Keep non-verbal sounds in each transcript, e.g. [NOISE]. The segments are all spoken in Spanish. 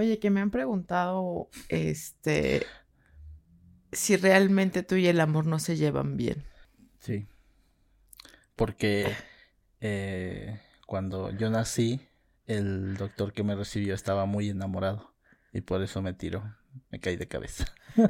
Oye, que me han preguntado, este, si realmente tú y el amor no se llevan bien. Sí. Porque eh, cuando yo nací, el doctor que me recibió estaba muy enamorado y por eso me tiró, me caí de cabeza. [LAUGHS]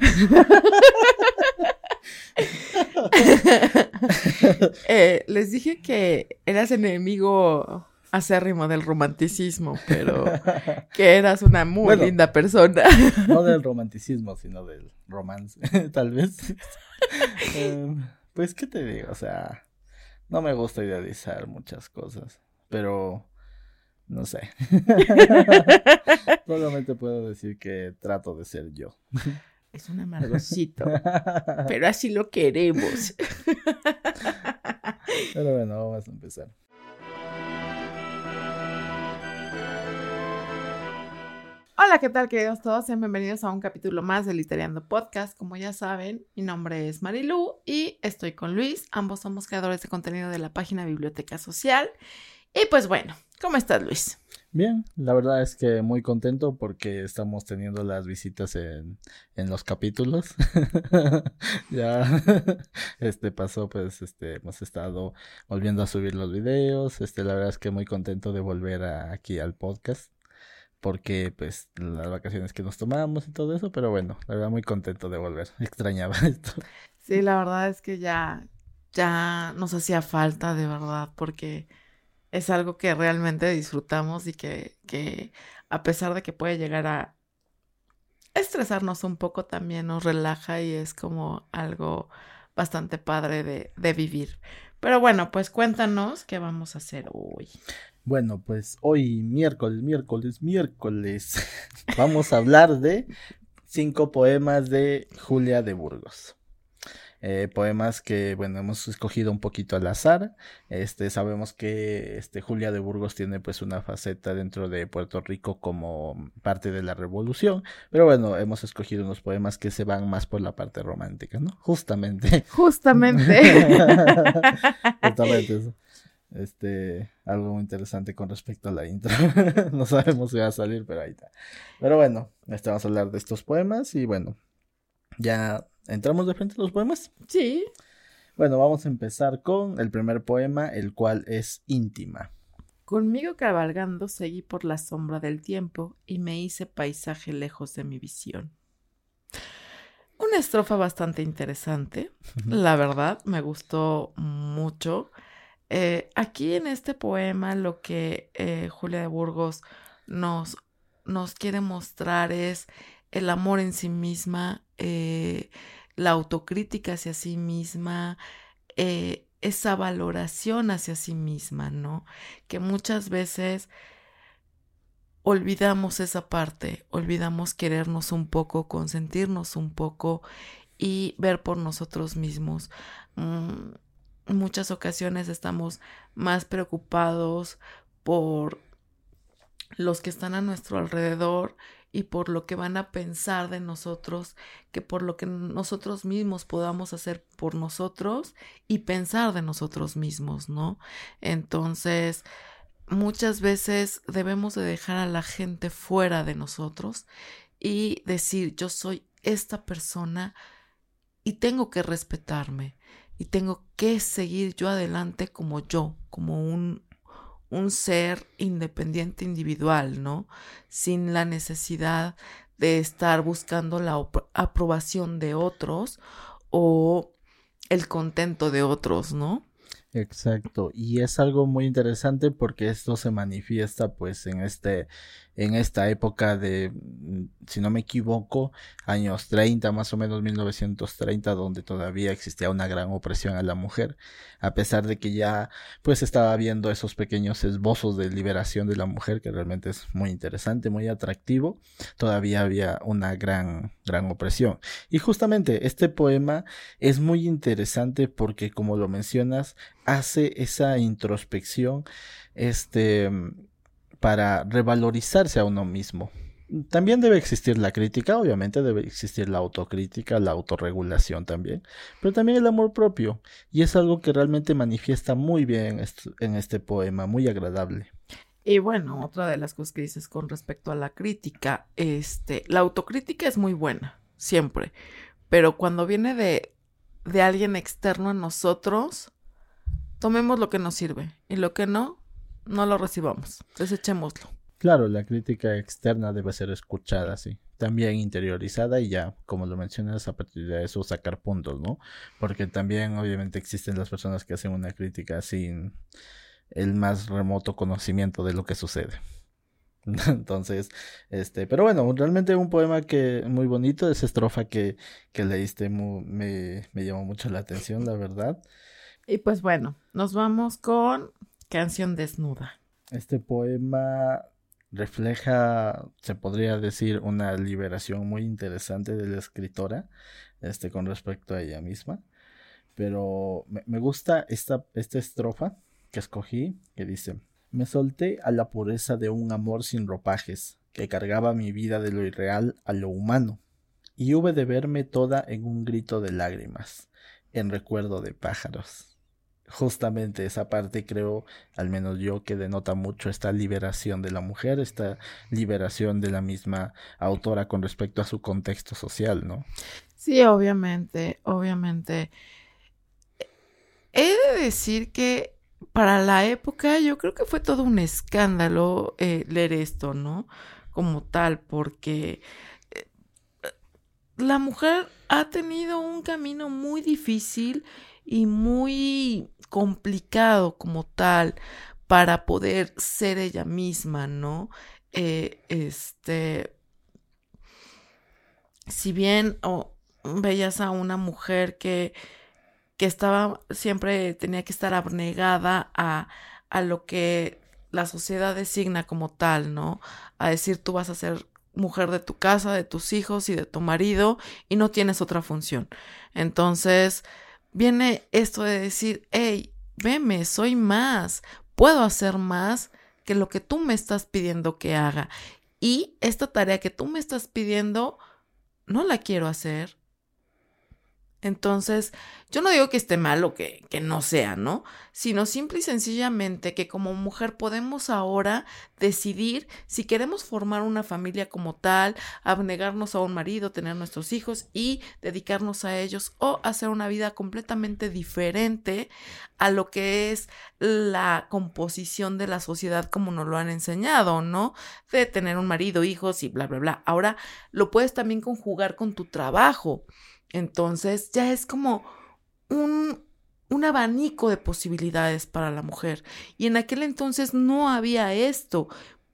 [LAUGHS] Eh, les dije que eras enemigo acérrimo del romanticismo, pero [LAUGHS] que eras una muy linda persona. No del romanticismo, sino del romance, [LAUGHS] tal vez. [LAUGHS] Em, pues, ¿qué te digo? O sea, no me gusta idealizar muchas cosas, pero no sé. Solamente puedo decir que trato de ser yo. Es un amargosito, pero así lo queremos. Pero bueno, vamos a empezar. Hola, ¿qué tal queridos todos? Sean bienvenidos a un capítulo más de Literando Podcast. Como ya saben, mi nombre es Marilu y estoy con Luis. Ambos somos creadores de contenido de la página Biblioteca Social. Y pues bueno, ¿cómo estás Luis? Bien, la verdad es que muy contento porque estamos teniendo las visitas en, en los capítulos. [LAUGHS] ya [LAUGHS] este pasó, pues este hemos estado volviendo a subir los videos. Este, la verdad es que muy contento de volver aquí al podcast porque pues las vacaciones que nos tomamos y todo eso, pero bueno, la verdad muy contento de volver, [LAUGHS] extrañaba esto. Sí, la verdad es que ya, ya nos hacía falta de verdad, porque es algo que realmente disfrutamos y que, que a pesar de que puede llegar a estresarnos un poco, también nos relaja y es como algo bastante padre de, de vivir. Pero bueno, pues cuéntanos qué vamos a hacer hoy. Bueno, pues hoy miércoles, miércoles, miércoles [LAUGHS] vamos a hablar de cinco poemas de Julia de Burgos. Eh, poemas que, bueno, hemos escogido un poquito al azar. Este, sabemos que este, Julia de Burgos tiene pues una faceta dentro de Puerto Rico como parte de la revolución, pero bueno, hemos escogido unos poemas que se van más por la parte romántica, ¿no? Justamente. Justamente. [LAUGHS] Justamente eso este, algo muy interesante con respecto a la intro. [LAUGHS] no sabemos si va a salir, pero ahí está. Pero bueno, este, vamos a hablar de estos poemas y bueno, ya entramos de frente a los poemas. Sí. Bueno, vamos a empezar con el primer poema, el cual es íntima. Conmigo cabalgando seguí por la sombra del tiempo y me hice paisaje lejos de mi visión. Una estrofa bastante interesante, la verdad, me gustó mucho. Eh, aquí en este poema lo que eh, Julia de Burgos nos, nos, quiere mostrar es el amor en sí misma, eh, la autocrítica hacia sí misma, esa valoración hacia sí misma, ¿no? Que muchas veces olvidamos esa parte, olvidamos querernos un poco, consentirnos un poco y ver por nosotros mismos. Mm, muchas ocasiones estamos más preocupados por los que están a nuestro alrededor y por lo que van a pensar de nosotros que por lo que nosotros mismos podamos hacer por nosotros y pensar de nosotros mismos, ¿no? Entonces, muchas veces debemos de dejar a la gente fuera de nosotros y decir, yo soy esta persona y tengo que respetarme y tengo que seguir yo adelante como yo, como un, un ser independiente individual, ¿no? Sin la necesidad de estar buscando la aprobación de otros o el contento de otros, ¿no? Exacto, y es algo muy interesante porque esto se manifiesta pues en este en esta época de mm, si no me equivoco, años 30, más o menos 1930 donde todavía existía una gran opresión a la mujer, a pesar de que ya pues estaba viendo esos pequeños esbozos de liberación de la mujer que realmente es muy interesante, muy atractivo, todavía había una gran gran opresión. Y justamente este poema es muy interesante porque como lo mencionas, hace esa introspección este, para revalorizarse a uno mismo. También debe existir la crítica, obviamente debe existir la autocrítica, la autorregulación también, pero también el amor propio. Y es algo que realmente manifiesta muy bien en este poema, muy agradable. Y bueno, otra de las cosas que dices con respecto a la crítica, este, la autocrítica es muy buena, siempre, pero cuando viene de, de alguien externo a nosotros, tomemos lo que nos sirve y lo que no, no lo recibamos, desechémoslo. Claro, la crítica externa debe ser escuchada, sí. También interiorizada y ya, como lo mencionas, a partir de eso sacar puntos, ¿no? Porque también obviamente existen las personas que hacen una crítica sin el más remoto conocimiento de lo que sucede. [LAUGHS] Entonces, este, pero bueno, realmente un poema que muy bonito, esa estrofa que, que leíste me, me llamó mucho la atención, la verdad. Y pues bueno, nos vamos con Canción Desnuda. Este poema refleja, se podría decir, una liberación muy interesante de la escritora, este, con respecto a ella misma. Pero me, gusta esta, esta estrofa que escogí, que dice, me solté a la pureza de un amor sin ropajes, que cargaba mi vida de lo irreal a lo humano, y hube de verme toda en un grito de lágrimas, en recuerdo de pájaros. Justamente esa parte creo, al menos yo, que denota mucho esta liberación de la mujer, esta liberación de la misma autora con respecto a su contexto social, ¿no? Sí, obviamente, obviamente. He de decir que para la época yo creo que fue todo un escándalo eh, leer esto, ¿no? Como tal, porque eh, la mujer ha tenido un camino muy difícil y muy complicado como tal para poder ser ella misma, ¿no? Eh, este, si bien veías a una mujer que que estaba, siempre tenía que estar abnegada a, a lo que la sociedad designa como tal, ¿no? A decir tú vas a ser mujer de tu casa, de tus hijos y de tu marido y no tienes otra función. Entonces viene esto de decir, hey, veme, soy más, puedo hacer más que lo que tú me estás pidiendo que haga. Y esta tarea que tú me estás pidiendo, no la quiero hacer, entonces, yo no digo que esté mal o que, que, no sea, ¿no? Sino simple y sencillamente que como mujer podemos ahora decidir si queremos formar una familia como tal, abnegarnos a un marido, tener nuestros hijos y dedicarnos a ellos o hacer una vida completamente diferente a lo que es la composición de la sociedad como nos lo han enseñado, ¿no? De tener un marido, hijos y bla, bla, bla. Ahora lo puedes también conjugar con tu trabajo. Entonces ya es como un, un abanico de posibilidades para la mujer. Y en aquel entonces no había esto,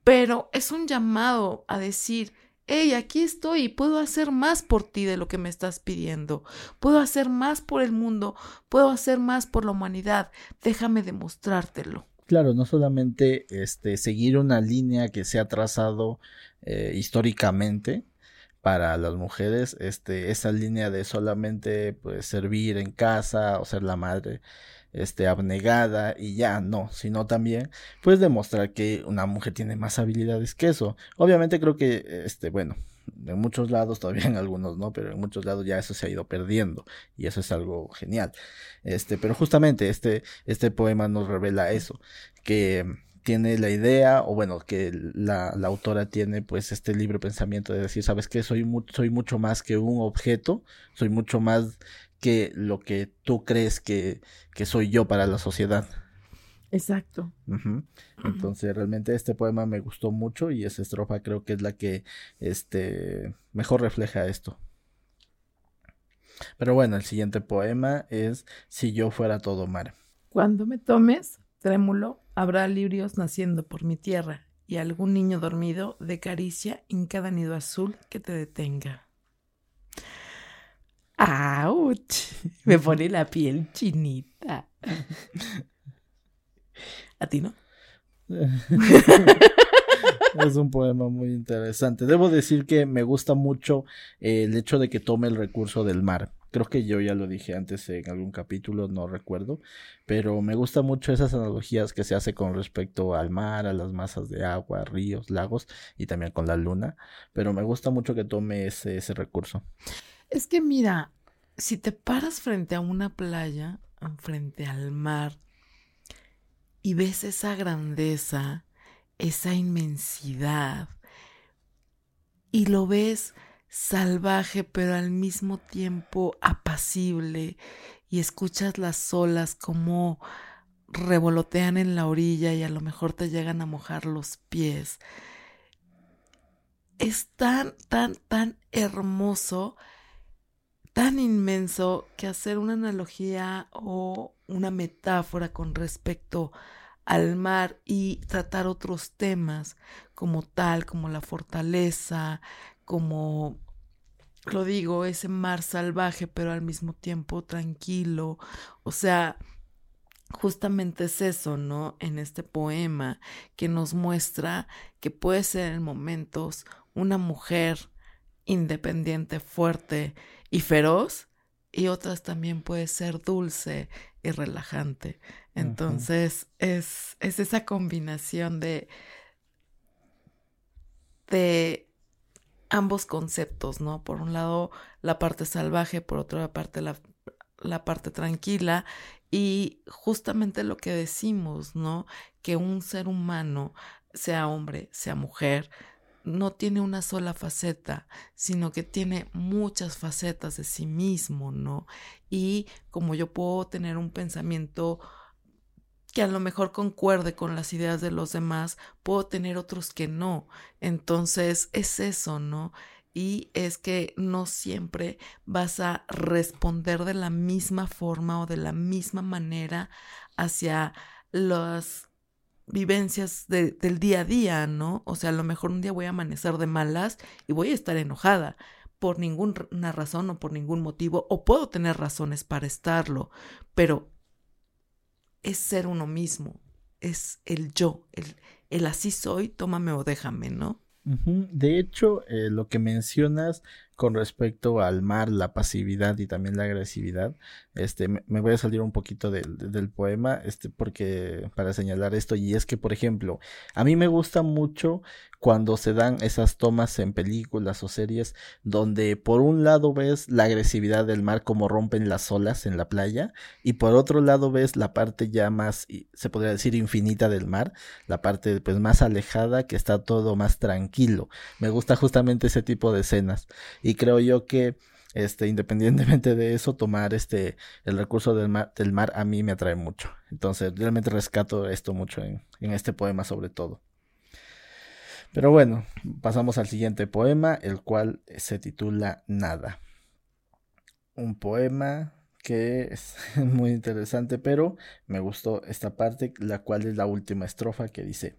pero es un llamado a decir, hey, aquí estoy y puedo hacer más por ti de lo que me estás pidiendo. Puedo hacer más por el mundo, puedo hacer más por la humanidad. Déjame demostrártelo. Claro, no solamente este, seguir una línea que se ha trazado eh, históricamente, para las mujeres este esa línea de solamente pues servir en casa o ser la madre este abnegada y ya no sino también pues demostrar que una mujer tiene más habilidades que eso. Obviamente creo que este bueno en muchos lados [LAUGHS] todavía en algunos no pero en muchos lados ya eso se ha ido perdiendo y eso es algo genial. Este pero justamente este este poema nos revela eso que tiene la idea, o bueno, que la, la, autora tiene pues este libre pensamiento de decir, sabes que soy, soy mucho más que un objeto, soy mucho más que lo que tú crees que, que soy yo para la sociedad. Exacto. Entonces, realmente este poema me gustó mucho y esa estrofa creo que es la que este mejor refleja esto. Pero bueno, el siguiente poema es Si yo fuera todo mar. Cuando me tomes, trémulo, habrá lirios naciendo por mi tierra y algún niño dormido de caricia en cada nido azul que te detenga. ¡Auch! [LAUGHS] Me pone la piel chinita. ¿A ti no? [LAUGHS] es un poema muy interesante. Debo decir que me gusta mucho el hecho de que tome el recurso del mar. Creo que yo ya lo dije antes en algún capítulo, no recuerdo, pero me gusta mucho esas analogías que se hace con respecto al mar, a las masas de agua, ríos, lagos y también con la luna, pero me gusta mucho que tome ese, ese recurso. Es que mira, si te paras frente a una playa, frente al mar, y ves esa grandeza esa inmensidad y lo ves salvaje pero al mismo tiempo apacible y escuchas las olas como revolotean en la orilla y a lo mejor te llegan a mojar los pies. Es tan, tan, tan hermoso, tan inmenso que hacer una analogía o una metáfora con respecto al mar y tratar otros temas como tal, como la fortaleza, como lo digo, ese mar salvaje, pero al mismo tiempo tranquilo. O sea, justamente es eso, ¿no? En este poema que nos muestra que puede ser en momentos una mujer independiente, fuerte y feroz, y otras también puede ser dulce y relajante. Entonces, es, es esa combinación de, de ambos conceptos, ¿no? Por un lado la parte salvaje, por otra parte la, la parte tranquila y justamente lo que decimos, ¿no? Que un ser humano, sea hombre, sea mujer, no tiene una sola faceta, sino que tiene muchas facetas de sí mismo, ¿no? Y como yo puedo tener un pensamiento que a lo mejor concuerde con las ideas de los demás, puedo tener otros que no. Entonces es eso, ¿no? Y es que no siempre vas a responder de la misma forma o de la misma manera hacia las vivencias del día a día, ¿no? O sea, a lo mejor un día voy a amanecer de malas y voy a estar enojada por ninguna razón o por ningún motivo, o puedo tener razones para estarlo, pero es ser uno mismo, es el yo, el, el así soy, tómame o déjame, ¿no? De hecho, eh, lo que mencionas con respecto al mar, la pasividad y también la agresividad, este, me, voy a salir un poquito del, del, poema, este, porque para señalar esto, y es que, por ejemplo, a mí me gusta mucho cuando se dan esas tomas en películas o series donde por un lado ves la agresividad del mar como rompen las olas en la playa y por otro lado ves la parte ya más se podría decir infinita del mar, la parte pues más alejada que está todo más tranquilo. Me gusta justamente ese tipo de escenas y creo yo que este, independientemente de eso, tomar este, el recurso del mar, del mar a mí me atrae mucho. Entonces, realmente rescato esto mucho en, en este poema sobre todo. Pero bueno, pasamos al siguiente poema, el cual se titula Nada. Un poema que es [LAUGHS] muy interesante, pero me gustó esta parte, la cual es la última estrofa que dice,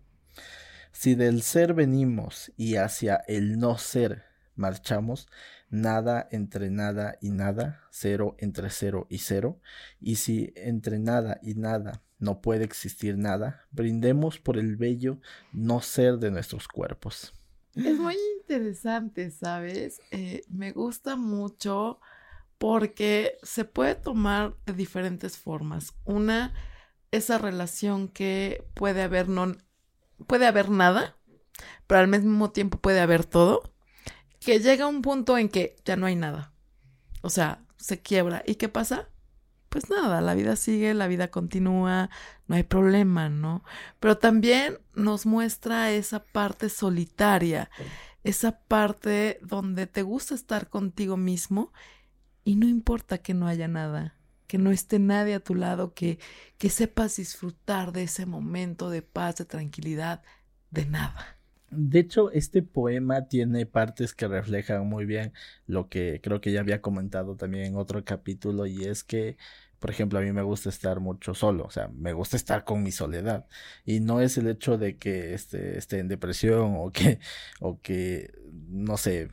si del ser venimos y hacia el no ser marchamos, nada entre nada y nada, cero entre cero y cero, y si entre nada y nada no puede existir nada, brindemos por el bello no ser de nuestros cuerpos. Es muy interesante, ¿sabes? Eh, me gusta mucho porque se puede tomar de diferentes formas. Una, esa relación que puede haber no, puede haber nada, pero al mismo tiempo puede haber todo, que llega un punto en que ya no hay nada. O sea, se quiebra. ¿Y qué pasa? pues nada, la vida sigue, la vida continúa, no hay problema, ¿no? Pero también nos muestra esa parte solitaria, esa parte donde te gusta estar contigo mismo y no importa que no haya nada, que no esté nadie a tu lado, que, que sepas disfrutar de ese momento de paz, de tranquilidad, de nada. De hecho, este poema tiene partes que reflejan muy bien lo que creo que ya había comentado también en otro capítulo y es que, por ejemplo, a mí me gusta estar mucho solo, o sea, me gusta estar con mi soledad. Y no es el hecho de que esté, esté en depresión o que, [LAUGHS] o que, no sé,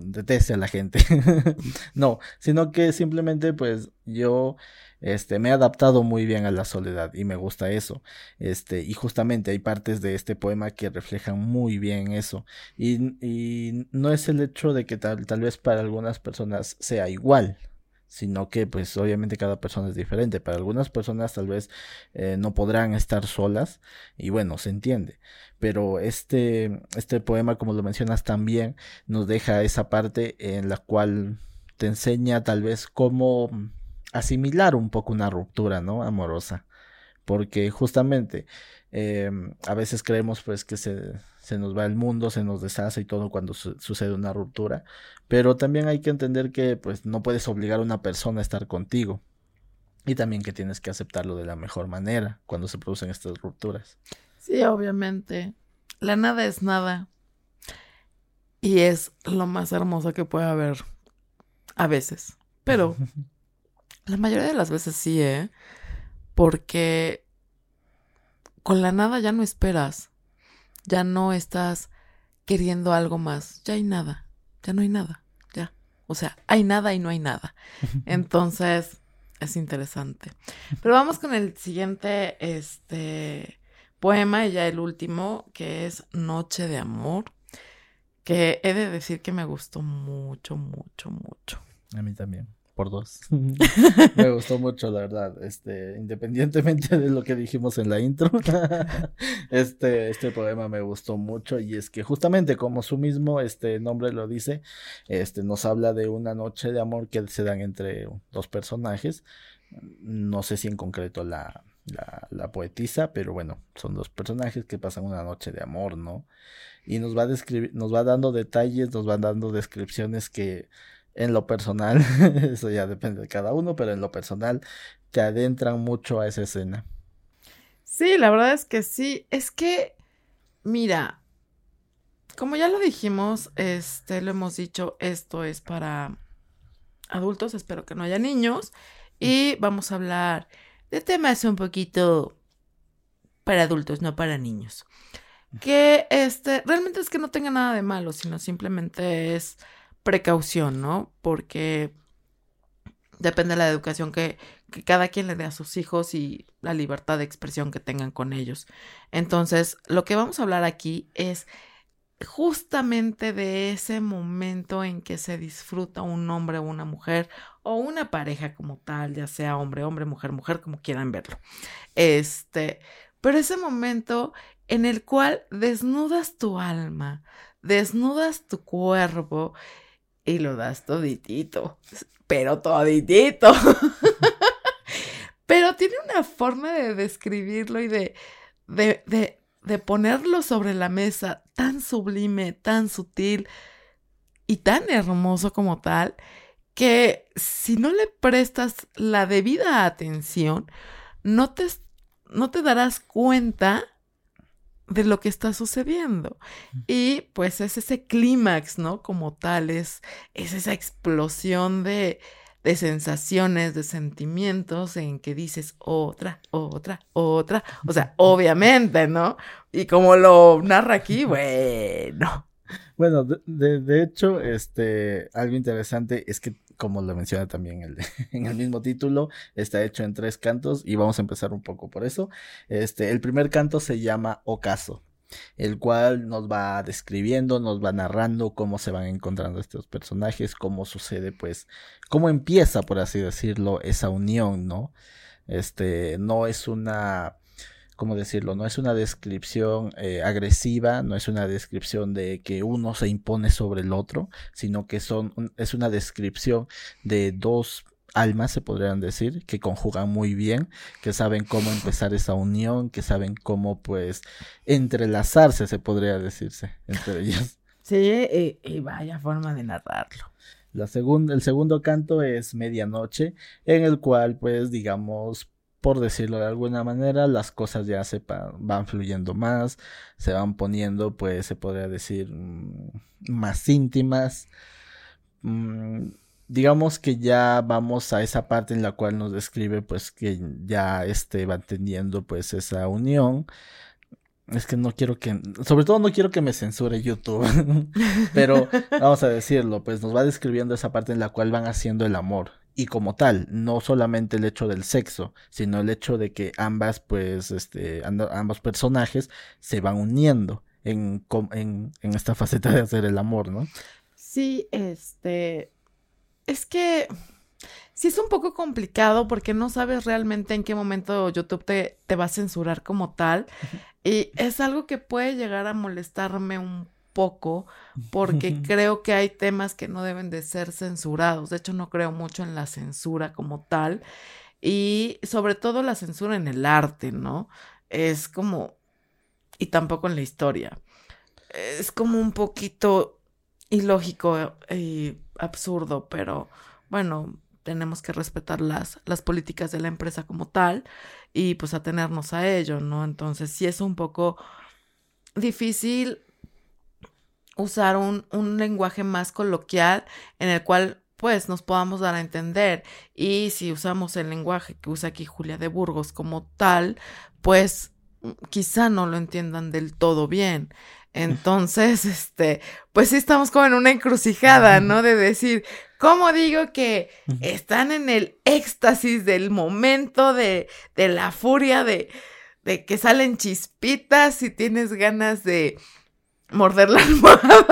deteste a la gente, [LAUGHS] no, sino que simplemente pues yo este, me he adaptado muy bien a la soledad y me gusta eso. Este, y justamente hay partes de este poema que reflejan muy bien eso. Y, no es el hecho de que tal, tal vez para algunas personas sea igual, sino que pues obviamente cada persona es diferente. Para algunas personas tal vez eh, no podrán estar solas y bueno, se entiende. Pero este, este poema, como lo mencionas también, nos deja esa parte en la cual te enseña tal vez cómo asimilar un poco una ruptura, ¿no? Amorosa. porque justamente eh, a veces creemos pues que se, se, nos va el mundo, se nos deshace y todo cuando sucede una ruptura, pero también hay que entender que pues no puedes obligar a una persona a estar contigo y también que tienes que aceptarlo de la mejor manera cuando se producen estas rupturas. Sí, obviamente. La nada es nada. Y es lo más hermoso que puede haber a veces. Pero [LAUGHS] la mayoría de las veces sí, ¿eh? Porque con la nada ya no esperas. Ya no estás queriendo algo más. Ya hay nada. Ya no hay nada. Ya. O sea, hay nada y no hay nada. [LAUGHS] Entonces, es interesante. Pero vamos con el siguiente este poema y ya el último, que es Noche de Amor, que he de decir que me gustó mucho, mucho, mucho. A mí también por dos. [LAUGHS] me gustó mucho, la verdad. Este, independientemente de lo que dijimos en la intro, [LAUGHS] este, este poema me gustó mucho y es que justamente como su mismo este nombre lo dice, este nos habla de una noche de amor que se dan entre dos personajes. No sé si en concreto la, la, la poetisa, pero bueno, son dos personajes que pasan una noche de amor, ¿no? Y nos va a describir, nos va dando detalles, nos va dando descripciones que en lo personal, [LAUGHS] eso ya depende de cada uno, pero en lo personal te adentran mucho a esa escena. Sí, la verdad es que sí. Es que, mira, como ya lo dijimos, este, lo hemos dicho, esto es para adultos, espero que no haya niños. Y vamos a hablar de temas un poquito para adultos, no para niños. Que este, realmente es que no tenga nada de malo, sino simplemente es precaución, ¿no? Porque depende de la educación que, cada quien le dé a sus hijos y la libertad de expresión que tengan con ellos. Entonces, lo que vamos a hablar aquí es justamente de ese momento en que se disfruta un hombre o una mujer o una pareja como tal, ya sea hombre, hombre, mujer, mujer, como quieran verlo. Este, pero ese momento en el cual desnudas tu alma, desnudas tu cuerpo y lo das toditito, pero toditito. [LAUGHS] pero tiene una forma de describirlo y de, de, de, de ponerlo sobre la mesa tan sublime, tan sutil y tan hermoso como tal, que si no le prestas la debida atención, no te, no te darás cuenta de lo que está sucediendo. Y pues es ese clímax, ¿no? Como tal, es, es esa explosión de, de sensaciones, de sentimientos en que dices otra, otra, otra. O sea, obviamente, ¿no? Y como lo narra aquí, bueno. Bueno, de, de, hecho, este, algo interesante es que, como lo menciona también el, [LAUGHS] en el mismo título, está hecho en tres cantos y vamos a empezar un poco por eso. Este, el primer canto se llama Ocaso, el cual nos va describiendo, nos va narrando cómo se van encontrando estos personajes, cómo sucede, pues, cómo empieza, por así decirlo, esa unión, ¿no? Este, no es una ¿cómo decirlo? No es una descripción eh, agresiva, no es una descripción de que uno se impone sobre el otro, sino que son, es una descripción de dos almas, se podrían decir, que conjugan muy bien, que saben cómo empezar esa unión, que saben cómo, pues, entrelazarse, se podría decirse, entre ellos. [LAUGHS] Sí, y, vaya forma de narrarlo. La segunda, el segundo canto es Medianoche, en el cual, pues, digamos, por decirlo de alguna manera, las cosas ya se van fluyendo más, se van poniendo, pues se podría decir, mm, más íntimas. Mm, digamos que ya vamos a esa parte en la cual nos describe, pues que ya este va teniendo, pues esa unión. Es que no quiero que, sobre todo no quiero que me censure YouTube, [LAUGHS] pero vamos a decirlo, pues nos va describiendo esa parte en la cual van haciendo el amor y como tal, no solamente el hecho del sexo, sino el hecho de que ambas, pues, este, ambos personajes se van uniendo en, en, en esta faceta de hacer el amor, ¿no? Sí, este, es que sí es un poco complicado porque no sabes realmente en qué momento YouTube te, te va a censurar como tal. Y es algo que puede llegar a molestarme un poco porque [LAUGHS] creo que hay temas que no deben de ser censurados. De hecho, no creo mucho en la censura como tal. Y sobre todo la censura en el arte, ¿no? Es como... Y tampoco en la historia. Es como un poquito ilógico y absurdo, pero bueno, tenemos que respetar las, las políticas de la empresa como tal y pues atenernos a ello, ¿no? Entonces sí es un poco difícil usar un, un lenguaje más coloquial en el cual pues nos podamos dar a entender y si usamos el lenguaje que usa aquí Julia de Burgos como tal, pues quizá no lo entiendan del todo bien. Entonces, [LAUGHS] este, pues sí estamos como en una encrucijada, ¿no? De decir, ¿cómo digo que están en el éxtasis del momento de, de la furia, de, de que salen chispitas y tienes ganas de morder la [LAUGHS] almohada?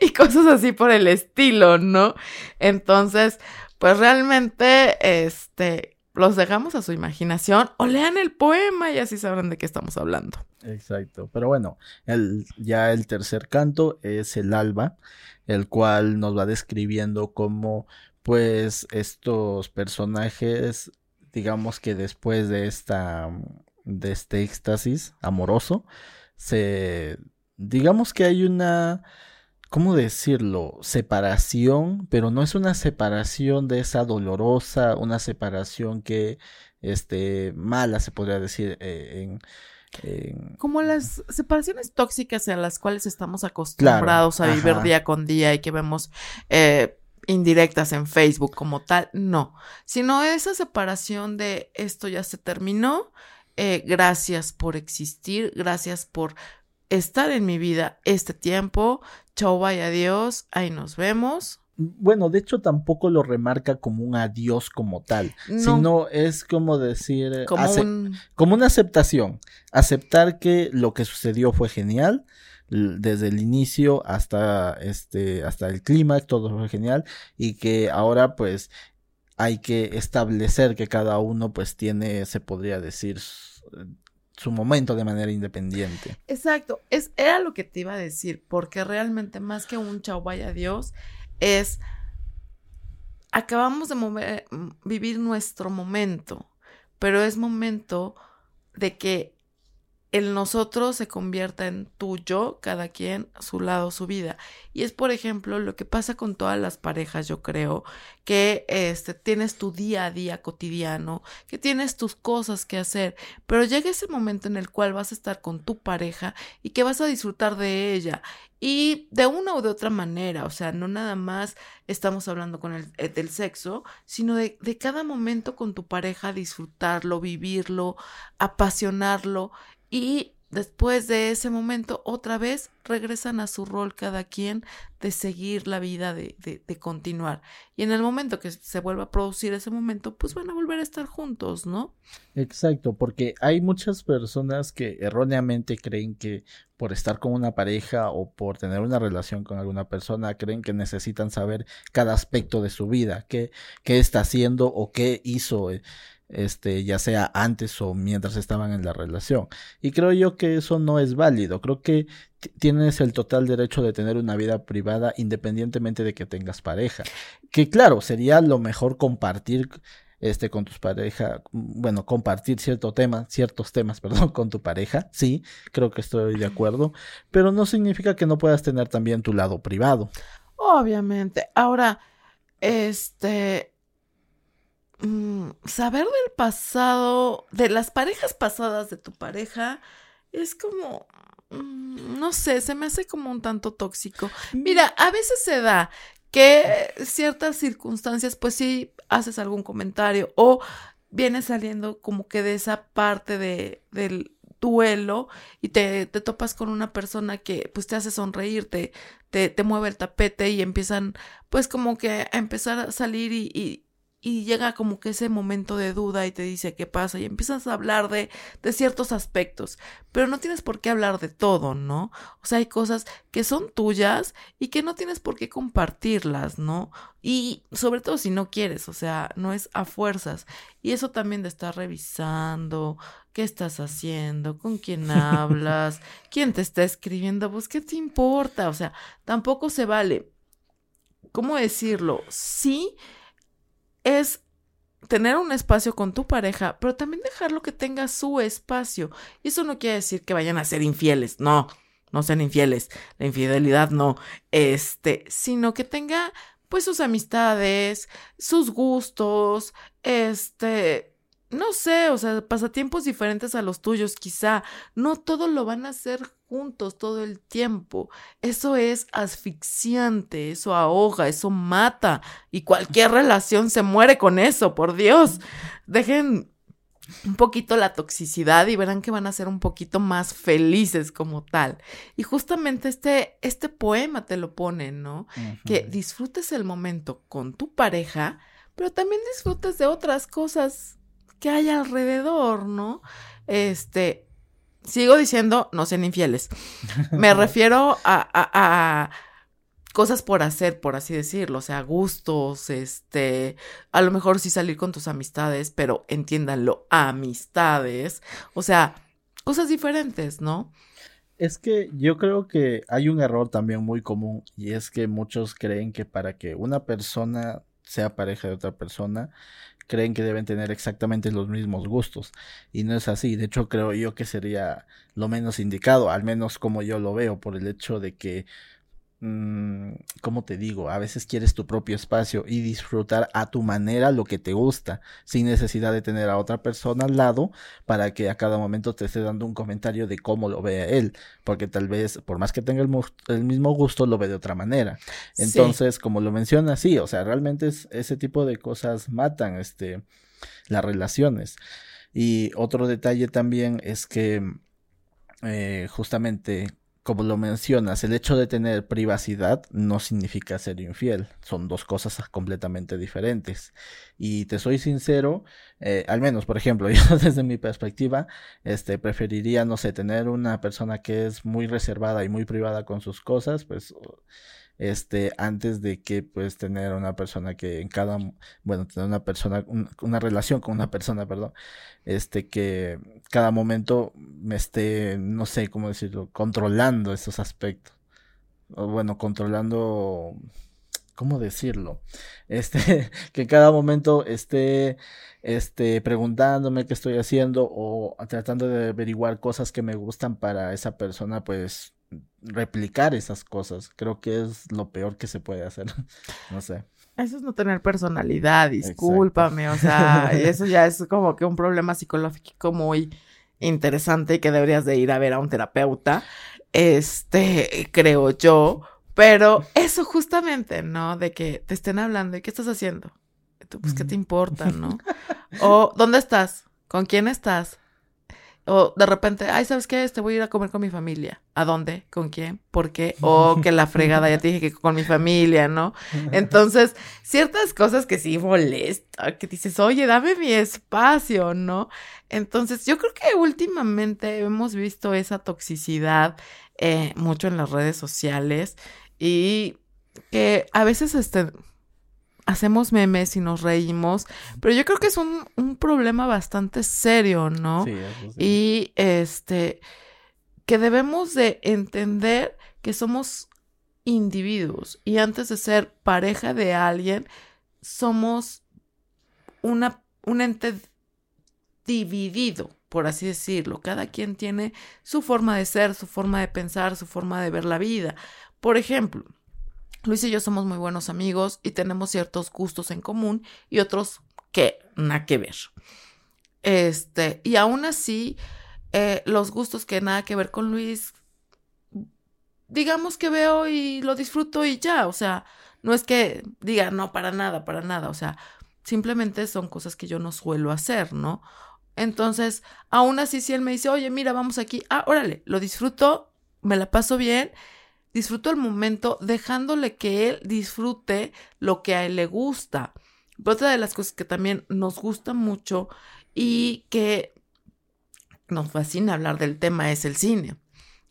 y cosas así por el estilo, ¿no? Entonces, pues realmente, este, los dejamos a su imaginación o lean el poema y así sabrán de qué estamos hablando. Exacto, pero bueno, el, ya el tercer canto es el alba, el cual nos va describiendo cómo pues estos personajes, digamos que después de esta, de este éxtasis amoroso, se, digamos que hay una ¿cómo decirlo? Separación, pero no es una separación de esa dolorosa, una separación que, este, mala se podría decir eh, en, Como las separaciones tóxicas a las cuales estamos acostumbrados a vivir día con día y que vemos eh, indirectas en Facebook como tal, no, sino esa separación de esto ya se terminó, eh, gracias por existir, gracias por estar en mi vida este tiempo. Chau, vaya adiós, ahí nos vemos. Bueno, de hecho tampoco lo remarca como un adiós como tal, sino es como decir, como, como una aceptación, aceptar que lo que sucedió fue genial, desde el inicio hasta este hasta el clima todo fue genial y que ahora pues hay que establecer que cada uno pues tiene se podría decir su momento de manera independiente. Exacto, es, era lo que te iba a decir, porque realmente más que un chau vaya Dios, es acabamos de vivir nuestro momento, pero es momento de que el nosotros se convierta en tuyo, cada quien su lado, su vida. Y es, por ejemplo, lo que pasa con todas las parejas, yo creo, que este, tienes tu día a día cotidiano, que tienes tus cosas que hacer, pero llega ese momento en el cual vas a estar con tu pareja y que vas a disfrutar de ella. Y de una o de otra manera, o sea, no nada más estamos hablando con el eh, del sexo, sino de, de cada momento con tu pareja, disfrutarlo, vivirlo, apasionarlo y después de ese momento otra vez regresan a su rol cada quien de seguir la vida, de, de, continuar. Y en el momento que se vuelva a producir ese momento, pues van a volver a estar juntos, ¿no? Exacto, porque hay muchas personas que erróneamente creen que por estar con una pareja o por tener una relación con alguna persona, creen que necesitan saber cada aspecto de su vida, qué, qué está haciendo o qué hizo. Este, ya sea antes o mientras estaban en la relación. Y creo yo que eso no es válido. Creo que tienes el total derecho de tener una vida privada independientemente de que tengas pareja. Que claro, sería lo mejor compartir este con tus pareja, bueno, compartir cierto tema, ciertos temas, [LAUGHS] perdón, con tu pareja, sí, creo que estoy de acuerdo, pero no significa que no puedas tener también tu lado privado. Obviamente. Ahora, este, Mm, saber del pasado, de las parejas pasadas de tu pareja, es como, mm, no sé, se me hace como un tanto tóxico. Mira, a veces se da que ciertas circunstancias, pues sí, haces algún comentario o vienes saliendo como que de esa parte de, del duelo y te, te, topas con una persona que pues te hace sonreír, te, te, mueve el tapete y empiezan pues como que a empezar a salir y, y llega como que ese momento de duda y te dice qué pasa y empiezas a hablar de, de ciertos aspectos, pero no tienes por qué hablar de todo, ¿no? O sea, hay cosas que son tuyas y que no tienes por qué compartirlas, ¿no? Y sobre todo si no quieres, o sea, no es a fuerzas. Y eso también de estar revisando, qué estás haciendo, con quién hablas, [LAUGHS] quién te está escribiendo, pues qué te importa, o sea, tampoco se vale. ¿Cómo decirlo? Sí es tener un espacio con tu pareja, pero también dejarlo que tenga su espacio. Y eso no quiere decir que vayan a ser infieles, no, no sean infieles, la infidelidad no, este, sino que tenga pues sus amistades, sus gustos, este, no sé, o sea, pasatiempos diferentes a los tuyos, quizá. No todo lo van a hacer juntos todo el tiempo. Eso es asfixiante, eso ahoga, eso mata. Y cualquier relación se muere con eso, por Dios. Dejen un poquito la toxicidad y verán que van a ser un poquito más felices como tal. Y justamente este, este poema te lo pone, ¿no? Que disfrutes el momento con tu pareja, pero también disfrutes de otras cosas que hay alrededor, ¿no? Este, sigo diciendo, no sean infieles. Me [LAUGHS] refiero a, a cosas por hacer, por así decirlo, o sea, gustos, este, a lo mejor sí salir con tus amistades, pero entiéndanlo, amistades, o sea, cosas diferentes, ¿no? Es que yo creo que hay un error también muy común y es que muchos creen que para que una persona sea pareja de otra persona, creen que deben tener exactamente los mismos gustos y no es así. De hecho, creo yo que sería lo menos indicado, al menos como yo lo veo, por el hecho de que Mm, ¿cómo te digo? A veces quieres tu propio espacio y disfrutar a tu manera lo que te gusta, sin necesidad de tener a otra persona al lado para que a cada momento te esté dando un comentario de cómo lo ve él, porque tal vez, por más que tenga el, mismo gusto, lo ve de otra manera. Entonces, como lo menciona, sí, o sea, realmente es, ese tipo de cosas matan este, las relaciones. Y otro detalle también es que eh, justamente como lo mencionas, el hecho de tener privacidad no significa ser infiel. Son dos cosas [LAUGHS] completamente diferentes. Y te soy sincero, eh, al menos, por ejemplo, [LAUGHS] yo desde mi perspectiva, este, preferiría, no sé, tener una persona que es muy reservada y muy privada con sus cosas, pues este, antes de que pues tener una persona que en cada, bueno, tener una persona, una relación con una persona, perdón, este, que cada momento me esté, no sé cómo decirlo, controlando esos aspectos. O bueno, controlando, ¿cómo decirlo? Este, [LAUGHS] que cada momento esté, este, preguntándome qué estoy haciendo o tratando de averiguar cosas que me gustan para esa persona, pues replicar esas cosas. Creo que es lo peor que se puede hacer. [LAUGHS] no sé. Eso es no tener personalidad, discúlpame, o sea, [LAUGHS] eso ya es como que un problema psicológico muy interesante que deberías de ir a ver a un terapeuta, este, creo yo, pero eso justamente, ¿no? De que te estén hablando y qué estás haciendo. pues, ¿qué te importa, no? [LAUGHS] o, ¿dónde estás? ¿Con quién estás? O de repente, ay, ¿sabes qué? Este voy a ir a comer con mi familia. ¿A dónde? ¿Con quién? ¿Por qué? [LAUGHS] O que la fregada, ya te dije que con mi familia, ¿no? Entonces, ciertas cosas que sí molesta, que dices, oye, dame mi espacio, ¿no? Entonces, yo creo que últimamente hemos visto esa toxicidad eh, mucho en las redes sociales y que a veces este, hacemos memes y nos reímos, pero yo creo que es un, problema bastante serio, ¿no? Sí, sí. Y este, que debemos de entender que somos individuos y antes de ser pareja de alguien, somos una, un ente dividido, por así decirlo. Cada quien tiene su forma de ser, su forma de pensar, su forma de ver la vida. Por ejemplo, Luis y yo somos muy buenos amigos y tenemos ciertos gustos en común y otros que nada que ver. Este, y aún así, eh, los gustos que nada que ver con Luis, digamos que veo y lo disfruto y ya, o sea, no es que diga, no, para nada, para nada, o sea, simplemente son cosas que yo no suelo hacer, ¿no? Entonces, aún así, si él me dice, oye, mira, vamos aquí, ah, órale, lo disfruto, me la paso bien disfruto el momento dejándole que él disfrute lo que a él le gusta. otra de las cosas que también nos gusta mucho y que nos fascina hablar del tema es el cine.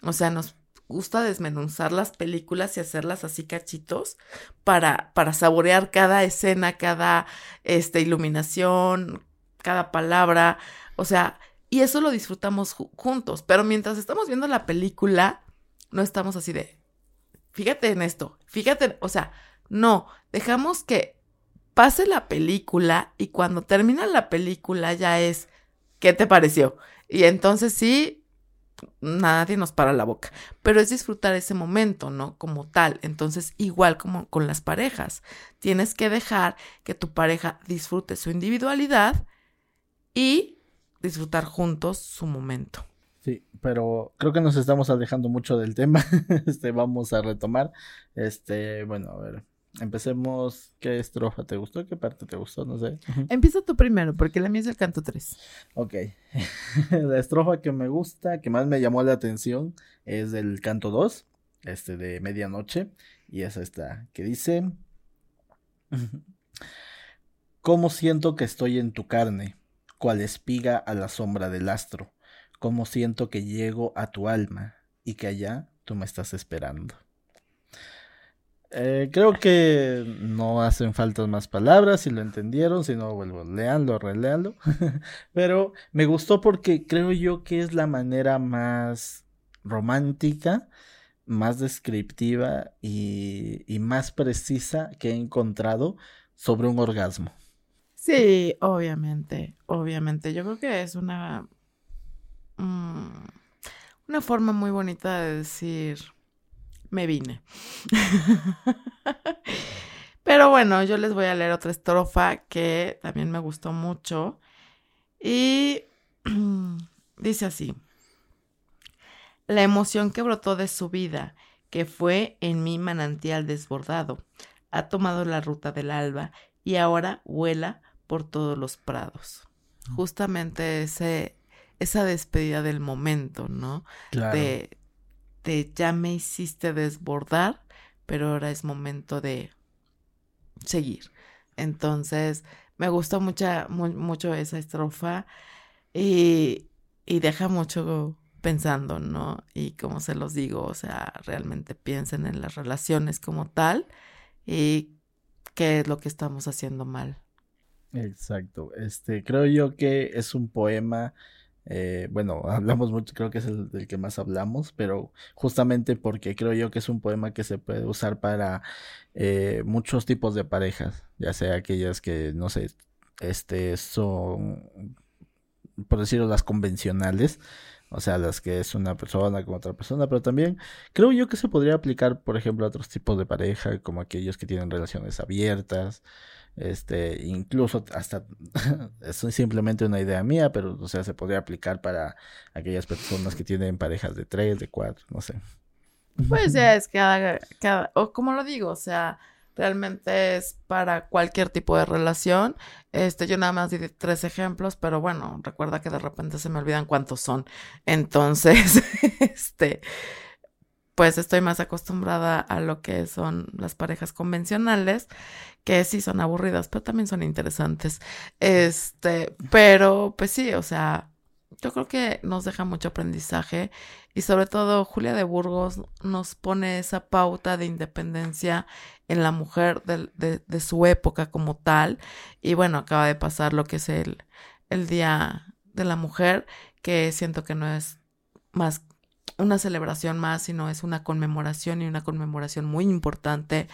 O sea, nos gusta desmenuzar las películas y hacerlas así cachitos para, para saborear cada escena, cada este, iluminación, cada palabra. O sea, y eso lo disfrutamos juntos. Pero mientras estamos viendo la película, no estamos así de, fíjate en esto, fíjate, o sea, no, dejamos que pase la película y cuando termina la película ya es, ¿qué te pareció? Y entonces sí, nadie nos para la boca, pero es disfrutar ese momento, ¿no? Como tal. Entonces, igual como con las parejas, tienes que dejar que tu pareja disfrute su individualidad y disfrutar juntos su momento. Sí, pero creo que nos estamos alejando mucho del tema. [LAUGHS] Este, vamos a retomar. Este, bueno, a ver. Empecemos. ¿Qué estrofa te gustó? ¿Qué parte te gustó? No sé. Empieza tú primero, porque la mía es el canto 3. Ok. [LAUGHS] la estrofa que me gusta, que más me llamó la atención, es del canto 2, este de medianoche. Y es esta, que dice. ¿Cómo siento que estoy en tu carne? Cual espiga a la sombra del astro cómo siento que llego a tu alma y que allá tú me estás esperando. Eh, creo que no hacen falta más palabras, si lo entendieron, si no, vuelvo, leanlo, releanlo. [LAUGHS] Pero me gustó porque creo yo que es la manera más romántica, más descriptiva y, y más precisa que he encontrado sobre un orgasmo. Sí, obviamente, obviamente. Yo creo que es una Mm, una forma muy bonita de decir, me vine. [LAUGHS] Pero bueno, yo les voy a leer otra estrofa que también me gustó mucho. Y [CLEARS THROAT] dice así. La emoción que brotó de su vida, que fue en mi manantial desbordado, ha tomado la ruta del alba y ahora vuela por todos los prados. Mm. Justamente ese esa despedida del momento, ¿no? Claro. De, de ya me hiciste desbordar, pero ahora es momento de seguir. Entonces, me gustó mucha, mucho esa estrofa y, y deja mucho pensando, ¿no? Y como se los digo, o sea, realmente piensen en las relaciones como tal y qué es lo que estamos haciendo mal. Exacto. Este, creo yo que es un poema eh, bueno, [LAUGHS] hablamos mucho, creo que es el del que más hablamos, pero justamente porque creo yo que es un poema que se puede usar para eh, muchos tipos de parejas, ya sea aquellas que, no sé, este, son, por decirlo, las convencionales, o sea, las que es una persona con otra persona, pero también creo yo que se podría aplicar, por ejemplo, a otros tipos de pareja, como aquellos que tienen relaciones abiertas, este, incluso hasta, [LAUGHS] es simplemente una idea mía, pero, o sea, se podría aplicar para aquellas personas que tienen parejas de tres, de cuatro, no sé. Pues ya es cada, cada, o como lo digo, o sea, realmente es para cualquier tipo de relación. Este, yo nada más di tres ejemplos, pero bueno, recuerda que de repente se me olvidan cuántos son. Entonces, [LAUGHS] este, pues estoy más acostumbrada a lo que son las parejas convencionales, que sí son aburridas, pero también son interesantes. Este, pero pues sí, o sea, yo creo que nos deja mucho aprendizaje y sobre todo Julia de Burgos nos pone esa pauta de independencia en la mujer de, de, su época como tal. Y bueno, acaba de pasar lo que es el, el Día de la Mujer, que siento que no es más una celebración más, sino es una conmemoración y una conmemoración muy importante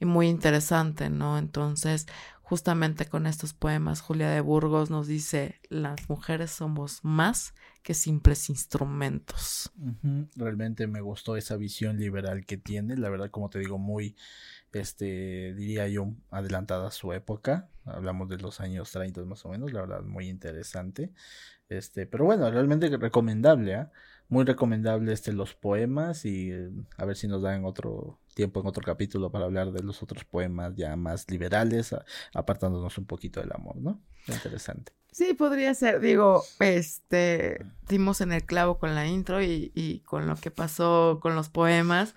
y muy interesante, ¿no? Entonces, justamente con estos poemas, Julia de Burgos nos dice, las mujeres somos más que simples instrumentos. Realmente me gustó esa visión liberal que tiene, la verdad, como te digo, muy, este, diría yo, adelantada a su época. Hablamos de los años 30 más o menos, la verdad, muy interesante. Este, pero bueno, realmente recomendable, ¿ah? muy recomendable este los poemas y eh, a ver si nos dan otro tiempo en otro capítulo para hablar de los otros poemas ya más liberales, apartándonos un poquito del amor, ¿no? Interesante. Sí, podría ser, digo, este, dimos en el clavo con la intro y, y con lo que pasó con los poemas,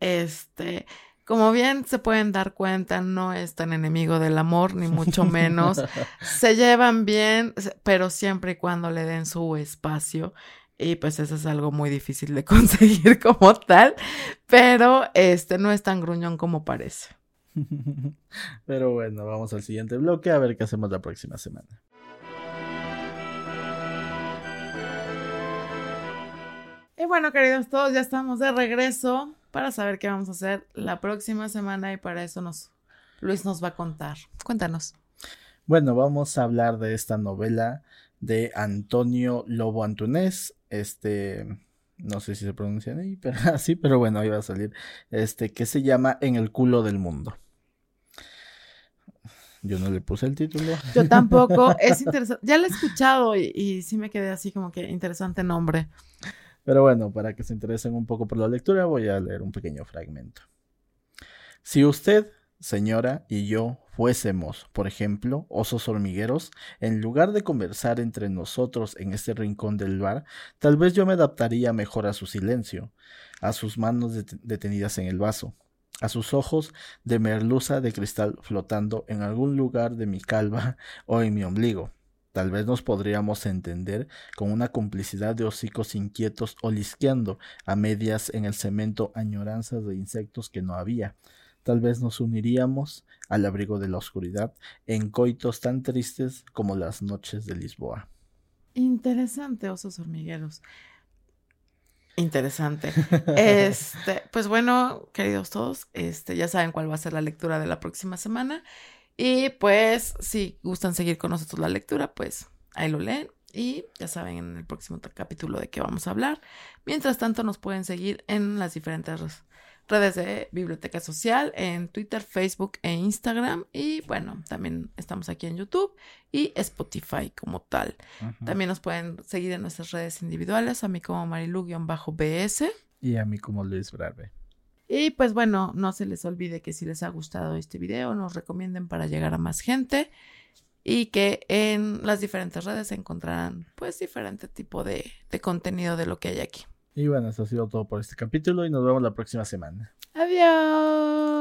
este, como bien se pueden dar cuenta, no es tan enemigo del amor, ni mucho [LAUGHS] menos. se llevan bien, pero siempre y cuando le den su espacio. Y pues eso es algo muy difícil de [LAUGHS] conseguir como tal, pero este no es tan gruñón como parece. [LAUGHS] Pero bueno, vamos al siguiente bloque a ver qué hacemos la próxima semana. Y bueno, queridos todos, ya estamos de regreso para saber qué vamos a hacer la próxima semana y para eso nos Luis nos va a contar. Cuéntanos. Bueno, vamos a hablar de esta novela de Antonio Lobo Antunés. Este, no sé si se pronuncia ahí, pero [LAUGHS] así, pero bueno, ahí va a salir. Este, que se llama En el culo del mundo. Yo no le puse el título. Yo tampoco. [LAUGHS] Es interesante. Ya lo he escuchado y, y, sí me quedé así como que interesante nombre. Pero bueno, para que se interesen un poco por la lectura, voy a leer un pequeño fragmento. Si usted, señora, y yo fuésemos, por ejemplo, osos hormigueros, en lugar de conversar entre nosotros en este rincón del bar, tal vez yo me adaptaría mejor a su silencio, a sus manos detenidas en el vaso, a sus ojos de merluza de cristal flotando en algún lugar de mi calva [LAUGHS] o en mi ombligo. Tal vez nos podríamos entender con una complicidad de hocicos inquietos olisqueando a medias en el cemento añoranzas de insectos que no había. Tal vez nos uniríamos al abrigo de la oscuridad en coitos tan tristes como las noches de Lisboa. Interesante, osos hormigueros. Interesante. [LAUGHS] Este, pues bueno, queridos todos, este, ya saben cuál va a ser la lectura de la próxima semana. Y pues, si gustan seguir con nosotros la lectura, pues ahí lo leen. Y ya saben en el próximo capítulo de qué vamos a hablar. Mientras tanto, nos pueden seguir en las diferentes redes de Biblioteca Social, en Twitter, Facebook e Instagram. Y bueno, también estamos aquí en YouTube y Spotify como tal. También nos pueden seguir en nuestras redes individuales, a mí como Marilu-BS. Y a mí como Luis Brave. Y pues bueno, no se les olvide que si les ha gustado este video, nos recomienden para llegar a más gente y que en las diferentes redes encontrarán pues diferente tipo de, de contenido de lo que hay aquí. Y bueno, eso ha sido todo por este capítulo y nos vemos la próxima semana. Adiós.